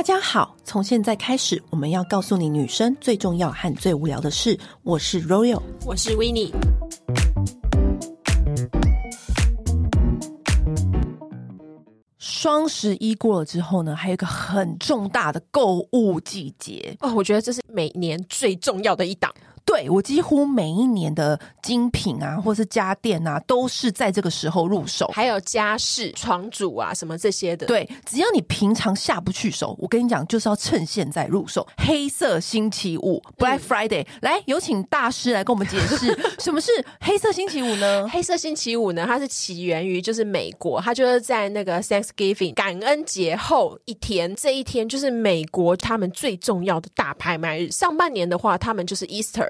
大家好，从现在开始，我们要告诉你女生最重要和最无聊的事。我是 Royal，我是 Winnie。双十一过了之后呢，还有一个很重大的购物季节哦，我觉得这是每年最重要的一档。对，我几乎每一年的精品啊，或是家电啊，都是在这个时候入手。还有家饰、床主啊，什么这些的。对，只要你平常下不去手，我跟你讲，就是要趁现在入手。黑色星期五 （Black Friday），嗯，来，有请大师来跟我们解释 什么是黑色星期五呢？黑色星期五呢，它是起源于就是美国，它就是在那个 Thanksgiving 感恩节后一天，这一天就是美国他们最重要的大拍卖日。上半年的话，他们就是 Easter。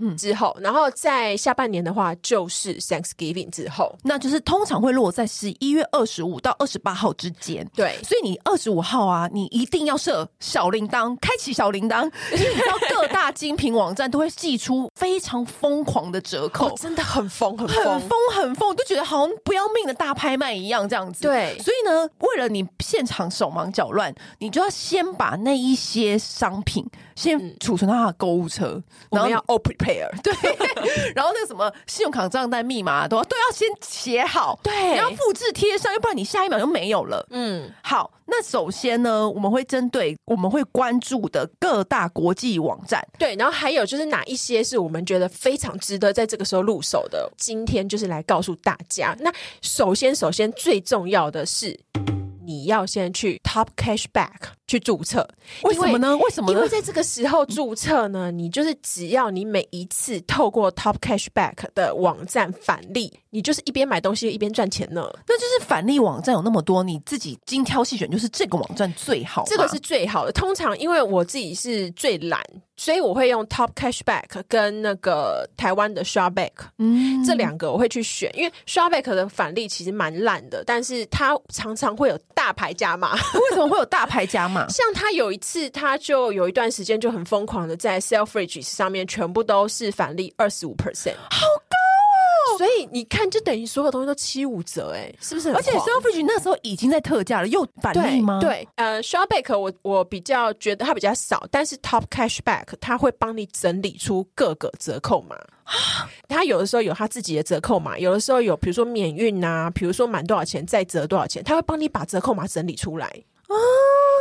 嗯，之后，然后在下半年的话，就是 Thanksgiving 之后，那就是通常会落在十一月二十五到二十八号之间。对，所以你二十五号啊，你一定要设小铃铛，开启小铃铛，因为你知道各大精品网站都会寄出非常疯狂的折扣，哦、真的很疯，很疯，很疯，很疯，都觉得好像不要命的大拍卖一样这样子。对，所以呢，为了你现场手忙脚乱，你就要先把那一些商品先储存到他的购物车，嗯、然后要 对。然后那个什么信用卡账单密码都都要先写好，对，然后复制贴上，要不然你下一秒就没有了。嗯，好，那首先呢，我们会针对我们会关注的各大国际网站，对，然后还有就是哪一些是我们觉得非常值得在这个时候入手的，今天就是来告诉大家。那首先，首先最重要的是。你要先去 Top Cashback 去注册，为什么呢？为什么呢？因为在这个时候注册呢，你就是只要你每一次透过 Top Cashback 的网站返利，你就是一边买东西一边赚钱呢。那就是返利网站有那么多，你自己精挑细选，就是这个网站最好。这个是最好的。通常因为我自己是最懒。所以我会用 Top Cashback 跟那个台湾的 Shopback，嗯，这两个我会去选，因为 Shopback 的返利其实蛮烂的，但是它常常会有大牌加码。为什么会有大牌加码？像他有一次，他就有一段时间就很疯狂的在 Selfridges 上面全部都是返利二十五 percent，好高哦！所以你看，就等于所有东西都七五折，哎，是不是？而且 Selfridges 那时候已经在特价了，又返利吗？对，呃，Shopback 我我比较觉得它比较少，但是 Top Cashback。它会帮你整理出各个折扣码，它有的时候有它自己的折扣码，有的时候有比如说免运啊，比如说满多少钱再折多少钱，他会帮你把折扣码整理出来。哦，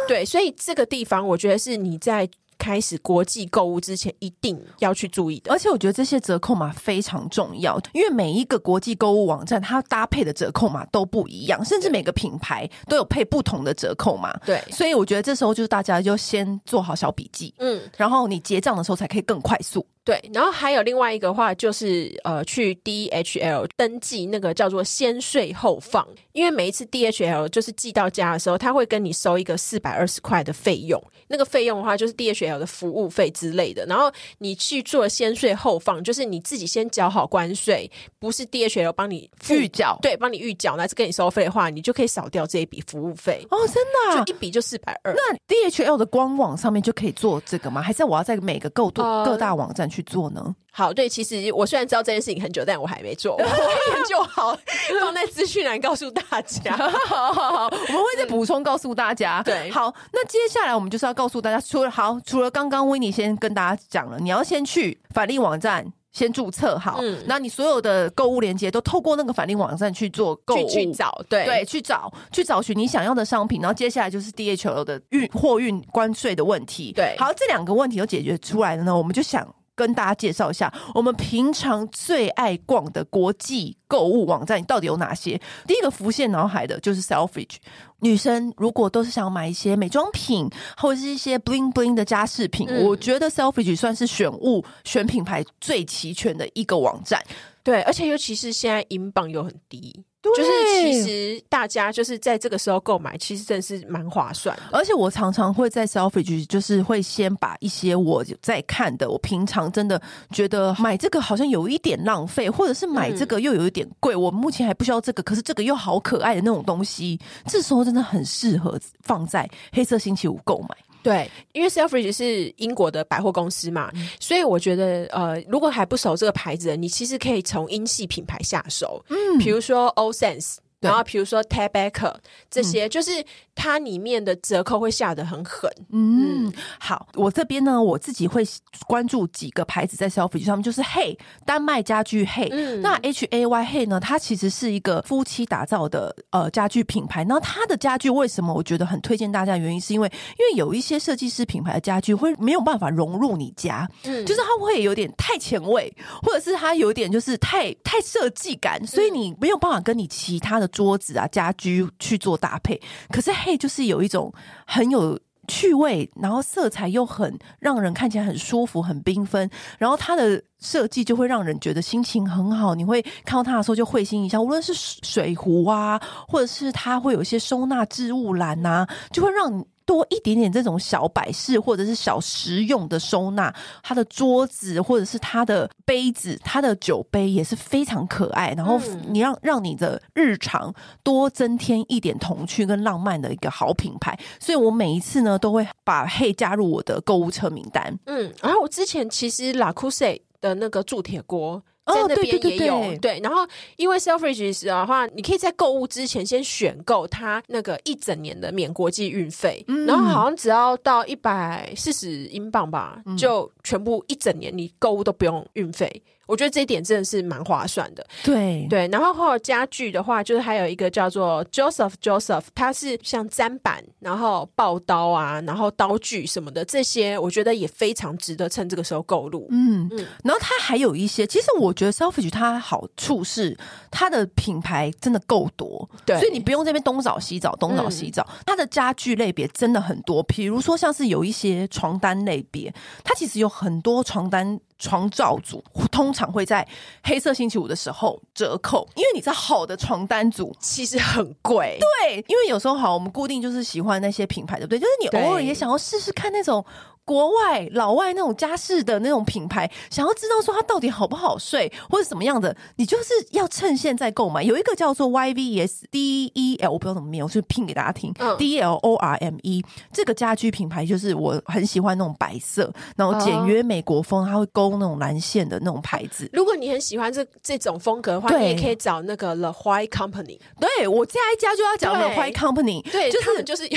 对，所以这个地方我觉得是你在。开始国际购物之前一定要去注意的，而且我觉得这些折扣码非常重要，因为每一个国际购物网站它搭配的折扣码都不一样，甚至每个品牌都有配不同的折扣码。对，所以我觉得这时候就是大家就先做好小笔记，嗯，然后你结账的时候才可以更快速。对，然后还有另外一个话就是，呃，去 DHL 登记那个叫做先税后放，因为每一次 DHL 就是寄到家的时候，他会跟你收一个四百二十块的费用，那个费用的话就是 DHL 的服务费之类的。然后你去做先税后放，就是你自己先缴好关税，不是 DHL 帮你预缴，对，帮你预缴，那是跟你收费的话，你就可以少掉这一笔服务费。哦，真的啊，就一笔就四百二。那 DHL 的官网上面就可以做这个吗？还是我要在每个购多各大网站去做呢？好，对，其实我虽然知道这件事情很久，但我还没做，我会研究好，放在资讯栏告诉大家。好好好，我们会再补充告诉大家。对，好，那接下来我们就是要告诉大家，除了好，除了刚刚 Winnie 先跟大家讲了，你要先去返利网站先注册好，嗯，那你所有的购物链接都透过那个返利网站去做购物去，去找，对对，去找去找寻你想要的商品，然后接下来就是 DHL 的运货运关税的问题。对，好，这两个问题都解决出来了呢，我们就想。跟大家介绍一下，我们平常最爱逛的国际购物网站到底有哪些？第一个浮现脑海的就是 Selfridges。女生如果都是想买一些美妆品或者是一些 bling bling 的家饰品，嗯、我觉得 Selfridges 算是选物、选品牌最齐全的一个网站。对，而且尤其是现在英镑又很低。就是其实大家就是在这个时候购买，其实真的是蛮划算的。而且我常常会在 Selfridges，就是会先把一些我在看的，我平常真的觉得买这个好像有一点浪费，或者是买这个又有一点贵，嗯、我目前还不需要这个，可是这个又好可爱的那种东西，这时候真的很适合放在黑色星期五购买。对，因为 Selfridges 是英国的百货公司嘛，嗯、所以我觉得呃，如果还不熟这个牌子，你其实可以从英系品牌下手，嗯，比如说 All Sense 然后比如说 Ted Baker 这些，嗯、就是它里面的折扣会下得很狠。嗯，嗯好，我这边呢，我自己会关注几个牌子在 Selfridges 上面，就是 Hey 丹麦家具 Hey，嗯、那 H A Y Hey 呢，它其实是一个夫妻打造的呃家具品牌。那它的家具为什么我觉得很推荐大家？原因是因为因为有一些设计师品牌的家具会没有办法融入你家，嗯，就是它会有点太前卫，或者是它有点就是太太设计感，所以你没有办法跟你其他的。桌子啊，家居去做搭配，可是嘿，就是有一种很有趣味，然后色彩又很让人看起来很舒服、很缤纷，然后它的设计就会让人觉得心情很好。你会看到它的时候就会心一笑，无论是水壶啊，或者是它会有一些收纳置物篮啊，就会让你。多一点点这种小摆饰或者是小实用的收纳，它的桌子或者是它的杯子，它的酒杯也是非常可爱。然后你让让你的日常多增添一点童趣跟浪漫的一个好品牌，所以我每一次呢都会把 HAY 加入我的购物车名单。嗯，然后我之前其实 Creuset 的那个铸铁锅。在那边也有、哦、对，对，对，对，对，然后因为 Selfridges 的话，你可以在购物之前先选购它那个一整年的免国际运费，嗯、然后好像只要到一百四十英镑吧，嗯、就全部一整年你购物都不用运费。我觉得这一点真的是蛮划算的。对对，然后后家具的话，就是还有一个叫做 Joseph Joseph，它是像砧板，然后刨刀啊，然后刀具什么的这些，我觉得也非常值得趁这个时候购入。嗯嗯，然后它还有一些，其实我觉得 Selfridges 它好处是它的品牌真的够多，对，所以你不用这边东找西找，东找西找，嗯、它的家具类别真的很多。比如说像是有一些床单类别，它其实有很多床单。床罩组通常会在黑色星期五的时候折扣，因为你知道好的床单组其实很贵。对，因为有时候好，我们固定就是喜欢那些品牌，对不对？就是你偶尔也想要试试看那种。国外老外那种家饰的那种品牌，想要知道说它到底好不好睡，或者什么样的，你就是要趁现在购买。有一个叫做 YVS D E L，我不知道怎么念，我就拼给大家听。嗯、D E L O R M E 这个家居品牌就是我很喜欢那种白色，然后简约美国风，它会勾那种蓝线的那种牌子。如果你很喜欢这这种风格的话，你也可以找那个 The White Company。对，我下一家就要讲 The White Company，对，就是就是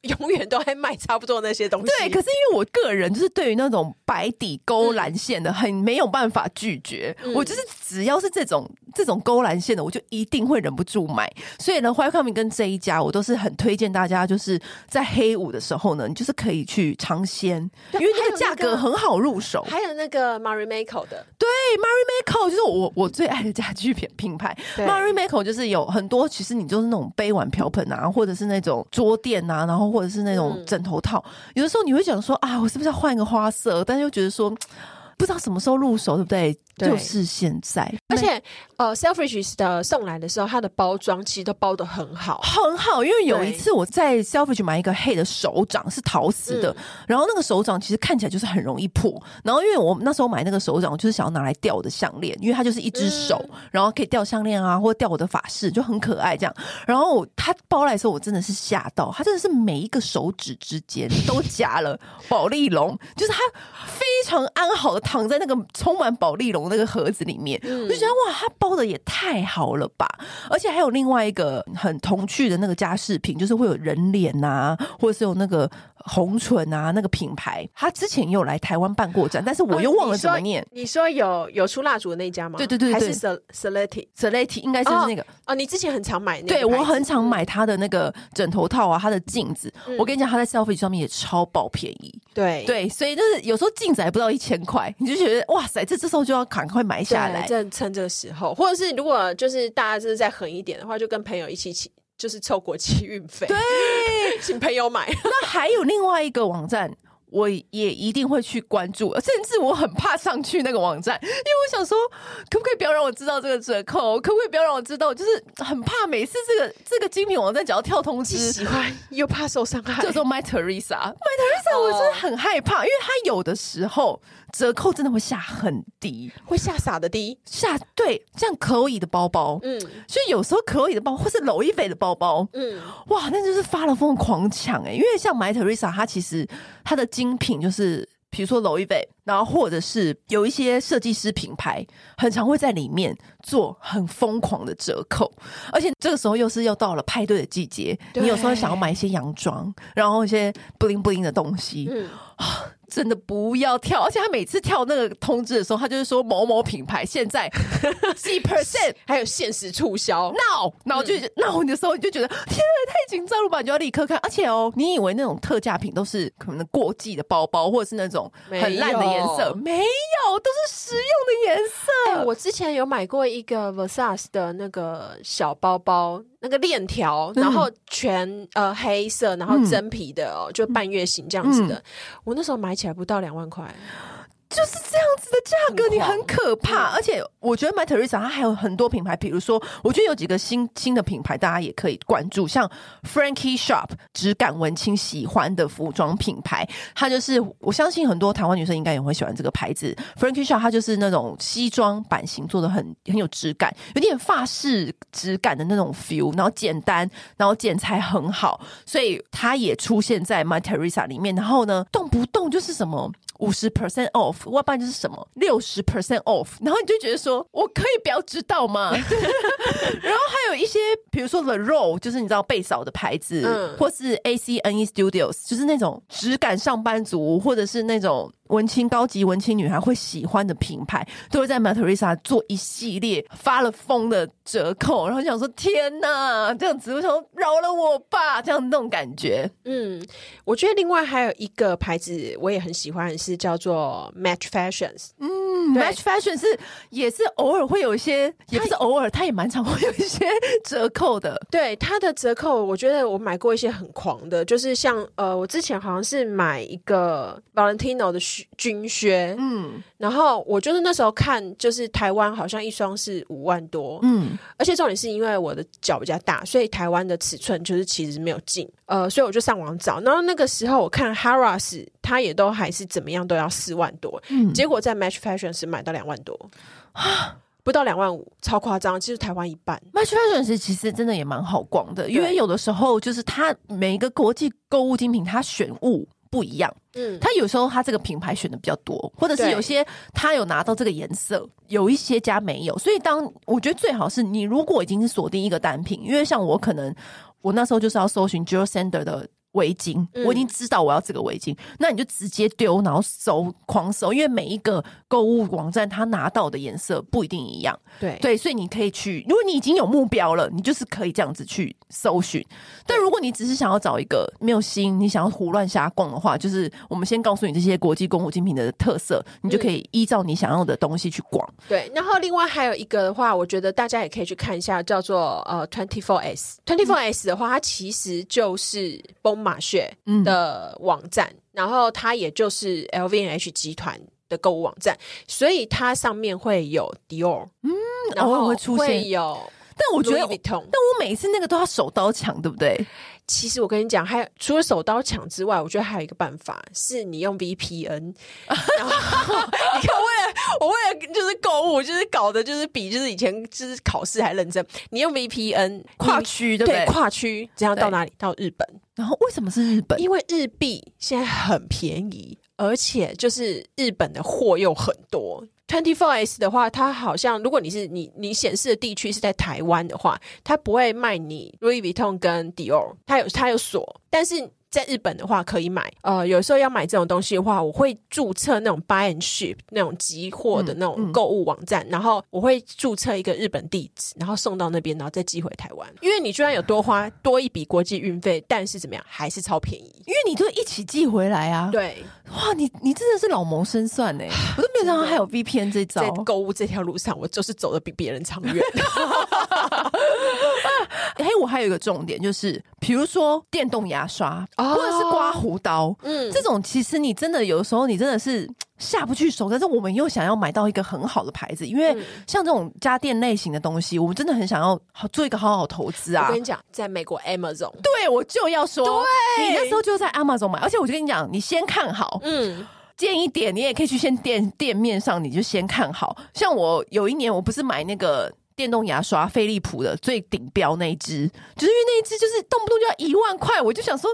永远都在卖差不多那些东西。对，可是因为我。个人就是对于那种白底勾蓝线的很没有办法拒绝，嗯、我就是只要是这种这种勾蓝线的，我就一定会忍不住买。所以呢，White Company 跟这一家，我都是很推荐大家，就是在黑五的时候呢，你就是可以去尝鲜，因为那个价格很好入手。还有那个 Marimekko 的，对，Marimekko 就是我我最爱的家居品品牌。Marimekko 就是有很多，其实你就是那种杯碗瓢盆啊，或者是那种桌垫啊，然后或者是那种枕头套，嗯、有的时候你会想说啊。是不是要换一个花色？但是又觉得说，不知道什么时候入手，对不对？对就是现在，而且呃，Selfridges 的送来的时候，它的包装其实都包的很好，很好。因为有一次我在 Selfridges 买一个黑的手掌，是陶瓷的，嗯、然后那个手掌其实看起来就是很容易破。然后因为我那时候买那个手掌，我就是想要拿来吊我的项链，因为它就是一只手，嗯、然后可以吊项链啊，或者吊我的发饰，就很可爱这样。然后它包来的时候，我真的是吓到，它真的是每一个手指之间都夹了宝丽龙，就是它非常安好的躺在那个充满保丽龙那个盒子里面，嗯、我就觉得哇，它包的也太好了吧！而且还有另外一个很童趣的那个家饰品，就是会有人脸呐、啊，或者是有那个红唇啊，那个品牌，他之前也有来台湾办过展，但是我又忘了怎么念。哦、你，说你说有有出蜡烛的那家吗？对对对对，还是 Celeti Celeti 应该是那个哦，哦。你之前很常买那个，对我很常买他的那个枕头套啊，他的镜子。嗯、我跟你讲，他在 Selfridges 上面也超爆便宜。对对，所以就是有时候镜子还不到一千块，你就觉得哇塞，这这时候就要赶快买下来，趁趁这个时候，或者是如果就是大家就是再狠一点的话，就跟朋友一起起，就是凑国际运费，对，请朋友买。那还有另外一个网站。我也一定会去关注，甚至我很怕上去那个网站，因为我想说，可不可以不要让我知道这个折扣？可不可以不要让我知道？就是很怕每次这个这个精品网站只要跳通知，喜欢又怕受伤害。叫做 My Teresa，My Teresa，我真的很害怕，因为它有的时候折扣真的会下很低，会下傻的低，下对，像 Chloe 的包包，嗯，所以有时候 Chloe 的包或是 Loewe 的包包，嗯，哇，那就是发了疯狂抢哎、欸，因为像 My Teresa，它其实它的。精品就是，比如说 Louis V，然后或者是有一些设计师品牌，很常会在里面做很疯狂的折扣，而且这个时候又是又到了派对的季节，你有时候想要买一些洋装，然后一些 bling bling 的东西。嗯真的不要跳，而且他每次跳那个通知的时候，他就是说某某品牌现在 几 percent 还有限时促销，now，然后就 now 的时候你就觉得天啊，太紧张了吧，你就要立刻看。而且哦，你以为那种特价品都是可能过季的包包，或者是那种很烂的颜色，没有，没有，都是实用的颜色。欸，我之前有买过一个 Versace 的那个小包包。那个链条，然后全、嗯、呃黑色，然后真皮的哦，嗯、就半月形这样子的。嗯、我那时候买起来不到两万块。就是这样子的价格，你很可怕。而且我觉得 Mytheresa 它还有很多品牌，比如说，我觉得有几个新新的品牌，大家也可以关注，像 Frankie Shop，质感文青喜欢的服装品牌。它就是我相信很多台湾女生应该也会喜欢这个牌子。Frankie Shop 它就是那种西装版型做的很很有质感，有点法式质感的那种 feel，然后简单，然后剪裁很好，所以它也出现在 Mytheresa 里面。然后呢，动不动就是什么。五十 percent off，要不然就是什么六十 percent off，然后你就觉得说，我可以不要知道吗？然后还有一些，比如说 The Row，就是你知道贝嫂的牌子，嗯、或是 ACNE Studios，就是那种只赶上班族，或者是那种。文青高级文青女孩会喜欢的品牌，都会在 Mytheresa 做一系列发了疯的折扣，然后想说天哪，这样子我想说饶了我吧，这样那种感觉。嗯，我觉得另外还有一个牌子我也很喜欢，是叫做 Match Fashions。嗯，Match Fashion 是也是偶尔会有一些，也不是偶尔，它也蛮常会有一些折扣的。对，它的折扣，我觉得我买过一些很狂的，就是像呃，我之前好像是买一个 Valentino 的。军靴，嗯，然后我就是那时候看，就是台湾好像一双是五万多，嗯，而且重点是因为我的脚比较大，所以台湾的尺寸就是其实没有进，呃，所以我就上网找，然后那个时候我看 Harrods 它也都还是怎么样都要四万多，嗯，结果在 Match Fashion 是买到两万多。啊，不到两万五，超夸张，其实台湾一半。Match Fashion 是其实真的也蛮好逛的，因为有的时候就是它每一个国际购物精品，它选物。不一样，嗯，他有时候他这个品牌选的比较多，或者是有些他有拿到这个颜色，有一些家没有，所以当我觉得最好是你如果已经是锁定一个单品，因为像我可能我那时候就是要搜寻 Jil Sander 的。围巾，我已经知道我要这个围巾，嗯、那你就直接丢，然后搜，狂搜，因为每一个购物网站它拿到的颜色不一定一样，对对，所以你可以去，如果你已经有目标了，你就是可以这样子去搜寻。但如果你只是想要找一个没有心，你想要胡乱瞎逛的话，就是我们先告诉你这些国际公务精品的特色，你就可以依照你想要的东西去逛。嗯、对，然后另外还有一个的话，我觉得大家也可以去看一下，叫做呃 Twenty Four S。Twenty Four S 的话，它其实就是马雪的网站，嗯、然后它也就是 LVMH 集团的购物网站，所以它上面会有 Dior，嗯，然后会出现有，但我觉得，但我每次那个都要手刀抢，对不对？其实我跟你讲，还有除了手刀抢之外，我觉得还有一个办法，是你用 VPN。然后 你看，为了我为了就是购物，就是搞的就是比就是以前就是考试还认真。你用 VPN 跨区，对不对？跨区，这样到哪里？到日本。然后为什么是日本？因为日币现在很便宜，而且就是日本的货又很多。Twenty Four S 的话，它好像如果你是你你显示的地区是在台湾的话，它不会卖你 Louis Vuitton 跟 Dior，它有它有锁，但是。在日本的话可以买，呃，有时候要买这种东西的话，我会注册那种 buy and ship 那种集货的那种购物网站，嗯嗯、然后我会注册一个日本地址，然后送到那边，然后再寄回台湾。因为你居然有多花多一笔国际运费，但是怎么样还是超便宜，因为你就一起寄回来啊。对，哇，你你真的是老谋深算呢。我都没有想到还有 VPN 这招。在购物这条路上，我就是走的比别人长远。嘿，我还有一个重点就是，比如说电动牙刷，或者是刮胡刀，嗯，这种其实你真的有时候你真的是下不去手，但是我们又想要买到一个很好的牌子，因为像这种家电类型的东西，我们真的很想要做一个好好投资啊！我跟你讲，在美国 Amazon，对，我就要说，对，你那时候就在 Amazon 买，而且我就跟你讲，你先看好，嗯，建议点，你也可以去先店店面上，你就先看好。像我有一年，我不是买那个。电动牙刷，飞利浦的最顶标那一只，就是因为那一只就是动不动就要一万块，我就想说，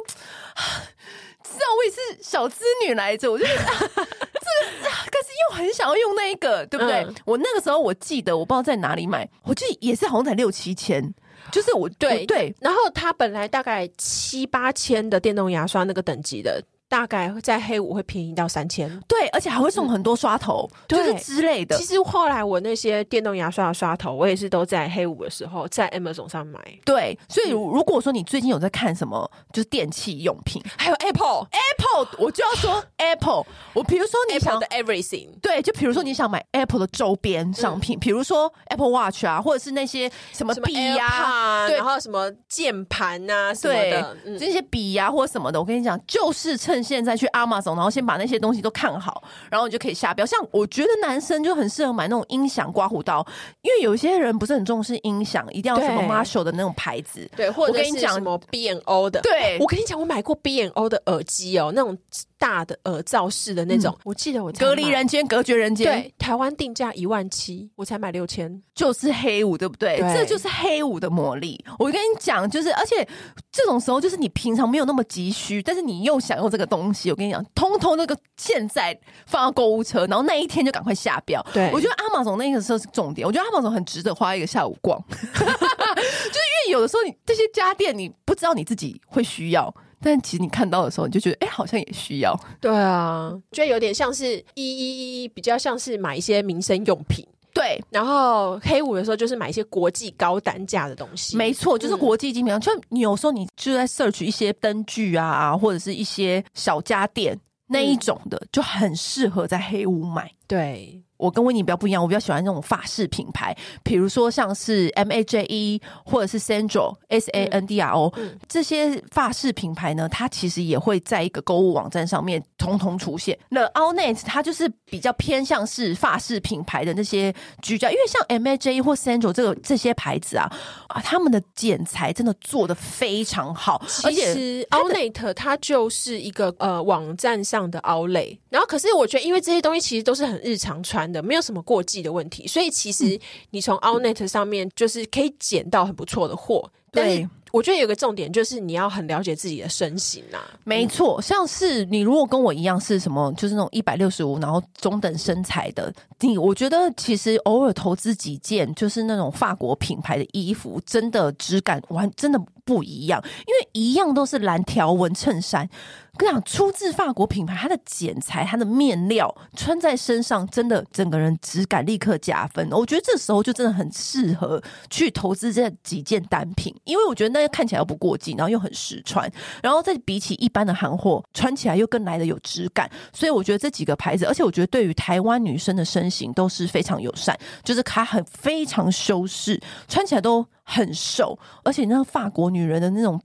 知道我也是小资女来着，我就觉得 这个，但是又很想要用那一个，对不对？嗯、我那个时候我记得，我不知道在哪里买，我记得也是好像才六七千，就是我对对，然后它本来大概七八千的电动牙刷那个等级的。大概在黑五会便宜到三千，对，而且还会送很多刷头，嗯、就是之类的。其实后来我那些电动牙刷的刷头，我也是都在黑五的时候在 Amazon 上买。对，所以如果说你最近有在看什么，就是电器用品，还有 Apple，Apple，我就要说 Apple。我比如说你想 Everything，对，就比如说你想买 Apple 的周边商品，比、嗯、如说 Apple Watch 啊，或者是那些什么笔呀、啊，对，然后什么键盘啊什么的，嗯、这些笔呀、啊、或者什么的，我跟你讲，就是趁现在去 Amazon。然后先把那些东西都看好，然后你就可以下标。像我觉得男生就很适合买那种音响刮胡刀，因为有些人不是很重视音响，一定要什么 Marshall 的那种牌子，对，或者跟你讲什么 B&O 的。对，我跟你讲，我买过 B&O 的耳机哦，那种大的耳罩式的那种。嗯、我记得我隔离人间，隔绝人间。对，台湾定价一万七，我才买六千，就是黑五，对不对？对，这就是黑五的魔力。我跟你讲，就是而且这种时候，就是你平常没有那么急需，但是你又想用这个东西，我跟你讲。通通那个现在放到购物车，然后那一天就赶快下标。对，我觉得 Amazon 那个时候是重点。我觉得 Amazon 很值得花一个下午逛，就是因为有的时候你这些家电你不知道你自己会需要，但其实你看到的时候你就觉得哎、欸，好像也需要。对啊，觉得有点像是一一一，比较像是买一些民生用品。对，然后黑五的时候就是买一些国际高单价的东西，没错，就是国际精品。就你有时候你就在 search 一些灯具啊，或者是一些小家电那一种的，就很适合在黑五买。对。我跟温妮比较不一样，我比较喜欢那种法式品牌，比如说像是 M A J E 或者是 Sandro S A N D R O、嗯、这些法式品牌呢，它其实也会在一个购物网站上面通通出现。那 Allnet 它就是比较偏向是法式品牌的那些居家，因为像 M A J E 或 Sandro 这个这些牌子啊啊，他们的剪裁真的做的非常好，而且 Allnet 它就是一个呃网站上的 Outlet，然后可是我觉得因为这些东西其实都是很日常穿。没有什么过季的问题，所以其实你从 Outnet 上面就是可以捡到很不错的货。对，我觉得有个重点就是你要很了解自己的身形啊。没错，像是你如果跟我一样是什么，就是那种一百六十五，然后中等身材的，你我觉得其实偶尔投资几件就是那种法国品牌的衣服，真的质感完真的不一样，因为一样都是蓝条纹衬衫。跟你讲，出自法国品牌，它的剪裁、它的面料，穿在身上，真的整个人质感立刻加分。我觉得这时候就真的很适合去投资这几件单品，因为我觉得那些看起来又不过季，然后又很实穿，然后再比起一般的韩货，穿起来又更来的有质感。所以我觉得这几个牌子，而且我觉得对于台湾女生的身形都是非常友善，就是它很非常修饰，穿起来都很瘦，而且那个法国女人的那种。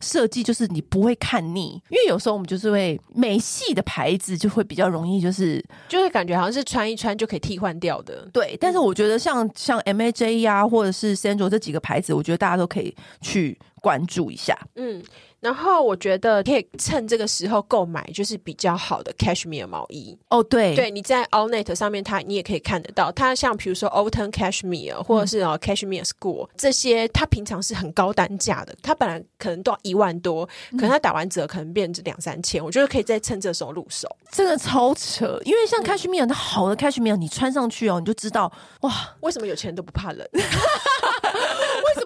设计就是你不会看腻，因为有时候我们就是会美系的牌子就会比较容易就是就是感觉好像是穿一穿就可以替换掉的。对，但是我觉得像像 M A J 呀、啊、或者是 Sandro 这几个牌子，我觉得大家都可以去关注一下。嗯。然后我觉得可以趁这个时候购买，就是比较好的 cashmere 毛衣哦。对，对，你在 Allnet 上面，它你也可以看得到。它像比如说 Autumn Cashmere 或者是哦 Cashmere School 这些，它平常是很高单价的，它本来可能都要一万多，可能它打完折可能变成两三千。我觉得可以再趁这时候入手，真的超扯。因为像 Cashmere 它好的 Cashmere，你穿上去哦，你就知道哇，为什么有钱人都不怕冷。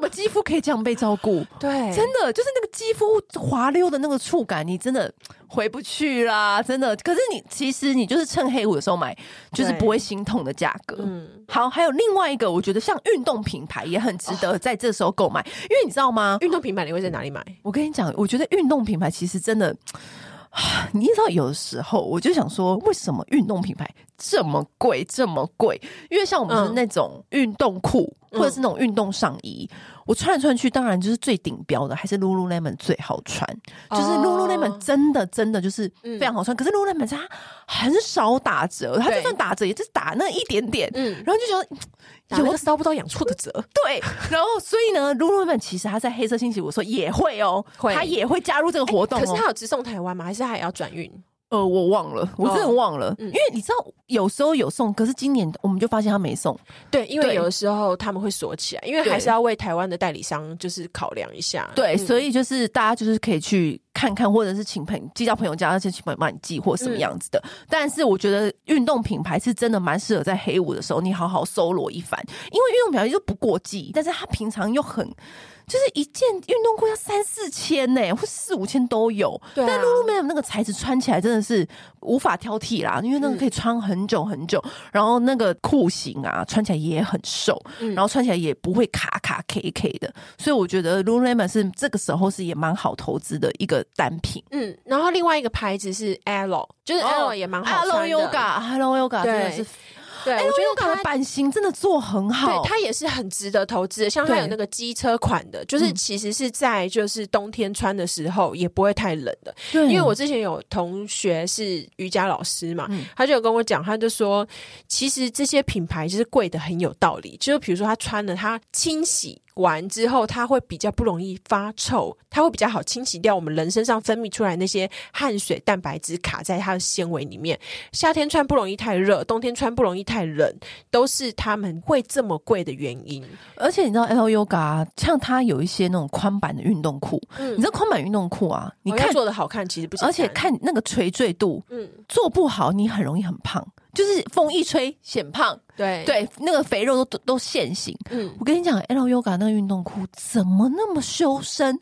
肌肤可以这样被照顾？对，真的就是那个肌肤滑溜的那个触感，你真的回不去啦！真的。可是你其实你就是趁黑五的时候买，就是不会心痛的价格。嗯，好，还有另外一个，我觉得像运动品牌也很值得在这时候购买，因为你知道吗？运动品牌你会在哪里买？我跟你讲，我觉得运动品牌其实真的，你知道，有的时候我就想说，为什么运动品牌这么贵，这么贵？因为像我们是那种运动裤。嗯或者是那种运动上衣，嗯、我穿来穿去，当然就是最顶标的，还是 Lululemon 最好穿。哦、就是 Lululemon 真的真的就是非常好穿，嗯、可是 Lululemon 它很少打折，它就算打折也就是打那一点点。嗯，然后就觉得有个搔不到痒处的折。对，然后所以呢，Lululemon 其实它在黑色星期五说也会哦，会它也会加入这个活动哦。可是它有直送台湾吗？还是它还要转运？呃，我忘了，我真的忘了，因为你知道有时候有送，可是今年我们就发现他没送。对，因为有的时候他们会锁起来，因为还是要为台湾的代理商就是考量一下。对，嗯、所以就是大家就是可以去看看，或者是请朋寄到朋友家，而且请朋友帮你寄或什么样子的。嗯、但是我觉得运动品牌是真的蛮适合在黑五的时候你好好搜罗一番，因为运动品牌就不过季，但是他平常又很。就是一件运动裤要三四千呢，或四五千都有。对啊、但 Lululemon 那个材质穿起来真的是无法挑剔啦，因为那个可以穿很久很久，嗯、然后那个裤型啊穿起来也很瘦，嗯、然后穿起来也不会卡卡 K K 的，所以我觉得 Lululemon 是这个时候是也蛮好投资的一个单品。嗯，然后另外一个牌子是 Alo，就是 Alo 也蛮好穿的。Hello Yoga，Hello Yoga 真的是。对，欸、我觉得它的版型真的做很好，对，它也是很值得投资的。像它有那个机车款的，就是其实是在就是冬天穿的时候也不会太冷的。对，因为我之前有同学是瑜伽老师嘛，嗯、他就有跟我讲，他就说，其实这些品牌就是贵的很有道理。就是比如说他穿了，他清洗。完之后，它会比较不容易发臭，它会比较好清洗掉我们人身上分泌出来那些汗水蛋白质卡在它的纤维里面。夏天穿不容易太热，冬天穿不容易太冷，都是他们会这么贵的原因。而且你知道 Yoga 像它有一些那种宽版的运动裤，嗯，你知道宽版运动裤啊，你看做的好看，其实不，而且看那个垂坠度，嗯，做不好你很容易很胖。就是风一吹显胖，对对，那个肥肉都都现形。嗯，我跟你讲，Alo Yoga 那个运动裤怎么那么修身？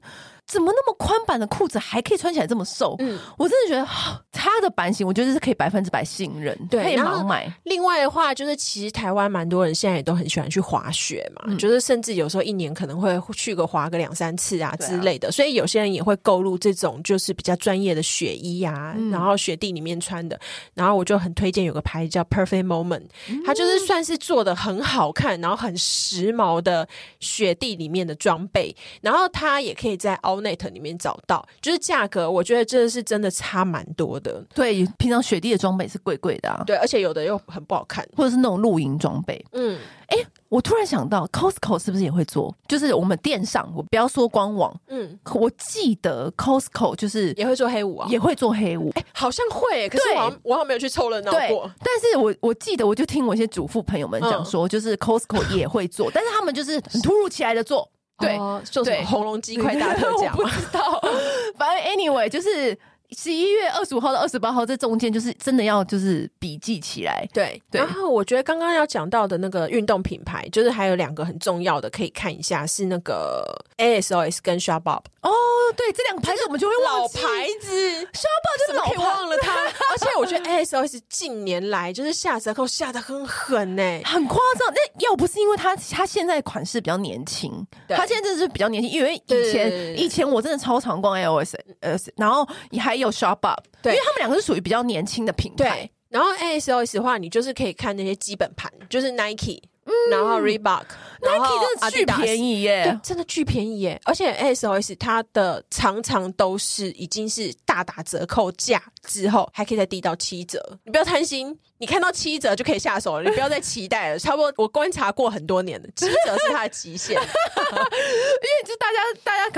怎么那么宽版的裤子还可以穿起来这么瘦？嗯，我真的觉得 它的版型，我觉得是可以百分之百信任，对，可以盲买。另外的话，就是其实台湾蛮多人现在也都很喜欢去滑雪嘛，嗯、就是甚至有时候一年可能会去个滑个两三次啊之类的，啊、所以有些人也会购入这种就是比较专业的雪衣啊，嗯、然后雪地里面穿的。然后我就很推荐有个牌子叫 Perfect Moment，它就是算是做的很好看，然后很时髦的雪地里面的装备，然后它也可以在凹。Net 里面找到，就是价格，我觉得这是真的差蛮多的。对，平常雪地的装备是贵贵的啊，对，而且有的又很不好看，或者是那种露营装备。嗯，哎、欸，我突然想到，Costco 是不是也会做？就是我们店上，我不要说官网，嗯，我记得 Costco 就是也会做黑五啊，也会做黑五。哎、欸，好像会，可是我好像我好像没有去凑热闹过。但是我我记得，我就听我一些主妇朋友们讲说，嗯、就是 Costco 也会做，但是他们就是很突如其来的做。对，哦、就是红龙鸡块大特 价？我不知道，反正 anyway 就是。十一月二十五号到二十八号，这中间就是真的要就是笔记起来。对，对然后我觉得刚刚要讲到的那个运动品牌，就是还有两个很重要的可以看一下，是那个 ASOS 跟 Sharbob。哦，对，这两个牌子我们就会忘记。老牌子 Sharbob 就是老牌，忘了它。而且我觉得 ASOS 近年来就是下折扣下的很狠呢，很夸张。那要不是因为它它现在款式比较年轻，它现在真的是比较年轻，因为以前以前我真的超常逛 ASOS，呃，然后你还。有 Sharbob，对，因为他们两个是属于比较年轻的品牌。对，然后 ASOS 的话，你就是可以看那些基本盘，就是 Nike，、嗯、然后 Reebok，Nike 真的巨便宜耶，对，真的巨便宜耶。而且 ASOS 它的常常都是已经是大打折扣价之后，还可以再低到七折，你不要贪心。你看到七折就可以下手了，你不要再期待了。差不多，我观察过很多年了，七折是它的极限。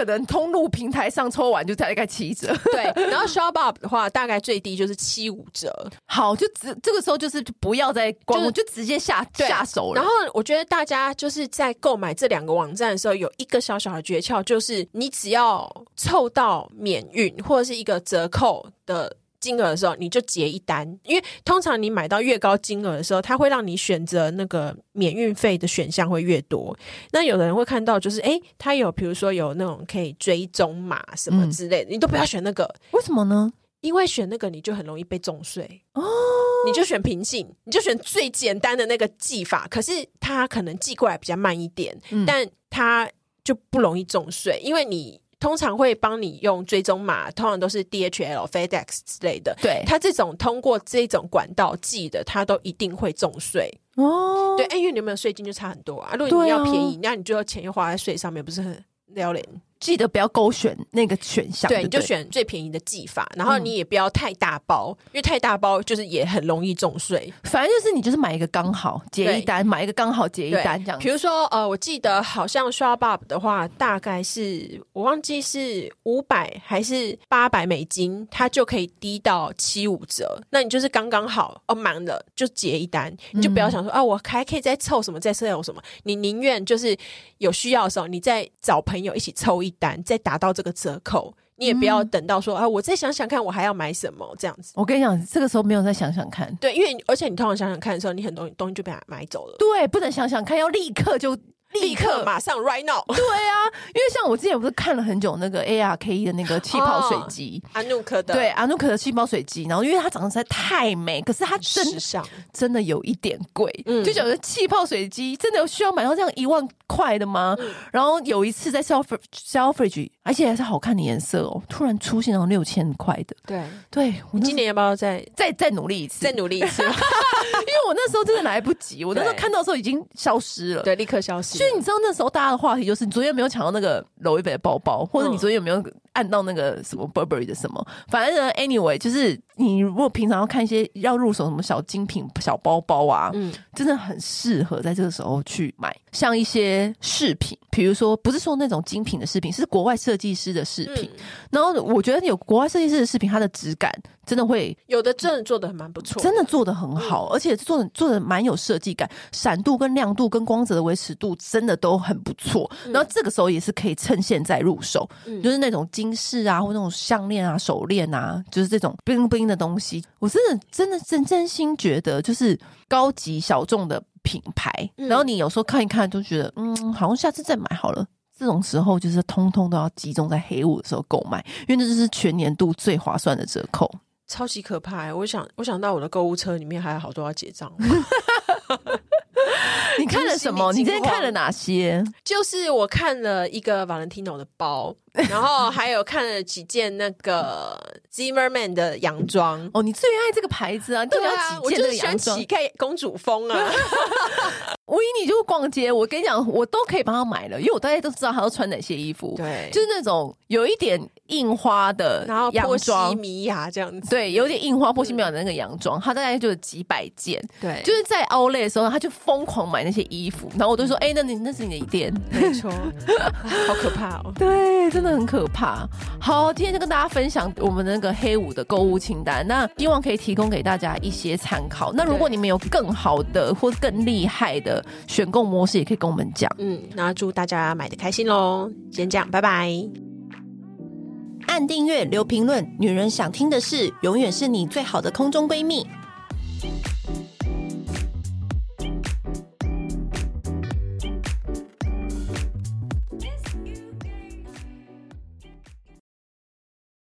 可能通路平台上抽完就大概七折。对，然后 Sharbob 的话，大概最低就是七五折。好，就直这个时候就是不要再逛，就，就直接下下手了。然后我觉得大家就是在购买这两个网站的时候，有一个小小的诀窍，就是你只要凑到免运或者是一个折扣的。金额的时候，你就结一单，因为通常你买到越高金额的时候，它会让你选择那个免运费的选项会越多。那有的人会看到，就是诶，它有比如说有那种可以追踪码什么之类的，嗯、你都不要选那个。为什么呢？因为选那个你就很容易被重税哦。你就选平信，你就选最简单的那个寄法，可是它可能寄过来比较慢一点，嗯、但它就不容易重税，因为你。通常会帮你用追踪码，通常都是 DHL、FedEx 之类的。对，它这种通过这种管道寄的，它都一定会重税哦。对，因为你有没有税金就差很多啊。如果你要便宜，那、啊、你最后钱又花在税上面，不是很撩人？记得不要勾选那个选项，对，你就选最便宜的计法，然后你也不要太大包，嗯、因为太大包就是也很容易重税。反正就是你就是买一个刚好结一单，买一个刚好结一单这样。比如说呃，我记得好像 ShopUp 的话，大概是我忘记是五百还是八百美金，它就可以低到七五折。那你就是刚刚好哦，满了就结一单，你就不要想说啊、我还可以再凑什么再凑什么，你宁愿就是有需要的时候，你再找朋友一起凑一。单再达到这个折扣，你也不要等到说、嗯、啊，我再想想看，我还要买什么这样子。我跟你讲，这个时候没有再想想看，对，因为而且你通常想想看的时候，你很多东西就被他买走了。对，不能想想看，要立刻就。立刻马上 right now，对啊，因为像我之前不是看了很久那个 ARKE 的那个气泡水机，阿努克的，对，阿努克的气泡水机，然后因为它长得实在太美，可是它真真的有一点贵，嗯，就觉得气泡水机真的有需要买到这样一万块的吗？嗯、然后有一次在 Selfridges Selfridges 而且还是好看的颜色哦，突然出现那种六千块的，对，对我今年要不要再再再努力一次？再努力一次，因为我那时候真的来不及，我那时候看到的时候已经消失了，对，立刻消失。所以你知道那时候大。家的话题就是你昨天有没有抢到那个 Louis Vuitton 的包包，或者你昨天有没有按到那个什么 Burberry 的什么？反正呢，anyway，就是你如果平常要看一些要入手什么小精品、小包包啊，嗯，真的很适合在这个时候去买。像一些饰品，比如说不是说那种精品的饰品，是国外设计师的饰品。嗯、然后我觉得有国外设计师的饰品，它的质感真的会有的真的做的蛮不错，真的做的很好，嗯、而且做的做的蛮有设计感，闪度跟亮度跟光泽的维持度真的都很不错。嗯、然后这个时候也是可以趁现在入手，嗯、就是那种金饰啊，或那种项链啊、手链啊，就是这种 bling bling 的东西，我真的真的真真心觉得就是高级小众的。品牌，然后你有时候看一看，就觉得嗯，好像下次再买好了。这种时候就是通通都要集中在黑五的时候购买，因为这就是全年度最划算的折扣，超级可怕。我想，我想到我的购物车里面还有好多要结账。你看了什么？你今天看了哪些？就是我看了一个 Valentino 的包。然后还有看了几件那个 Zimmermann 的洋装哦，你最爱这个牌子啊？对啊，我就喜欢乞丐公主风啊。吴怡，你就逛街，我跟你讲，我都可以帮他买了，因为我大家都知道他要穿哪些衣服。对，就是那种有一点印花的洋装，然后波西米亚这样子。对，有点印花波西米亚的那个洋装，他大概就有几百件。对，就是在 Outlet 的时候，他就疯狂买那些衣服，然后我都说：“哎，那你那是你的店。”没错，好可怕哦。对。真的很可怕。好，今天就跟大家分享我们的那个黑五的购物清单，那希望可以提供给大家一些参考。那如果你们有更好的或更厉害的选购模式，也可以跟我们讲。嗯，那祝大家买的开心喽！先这样，拜拜。按订阅，留评论，女人想听的事，永远是你最好的空中闺蜜。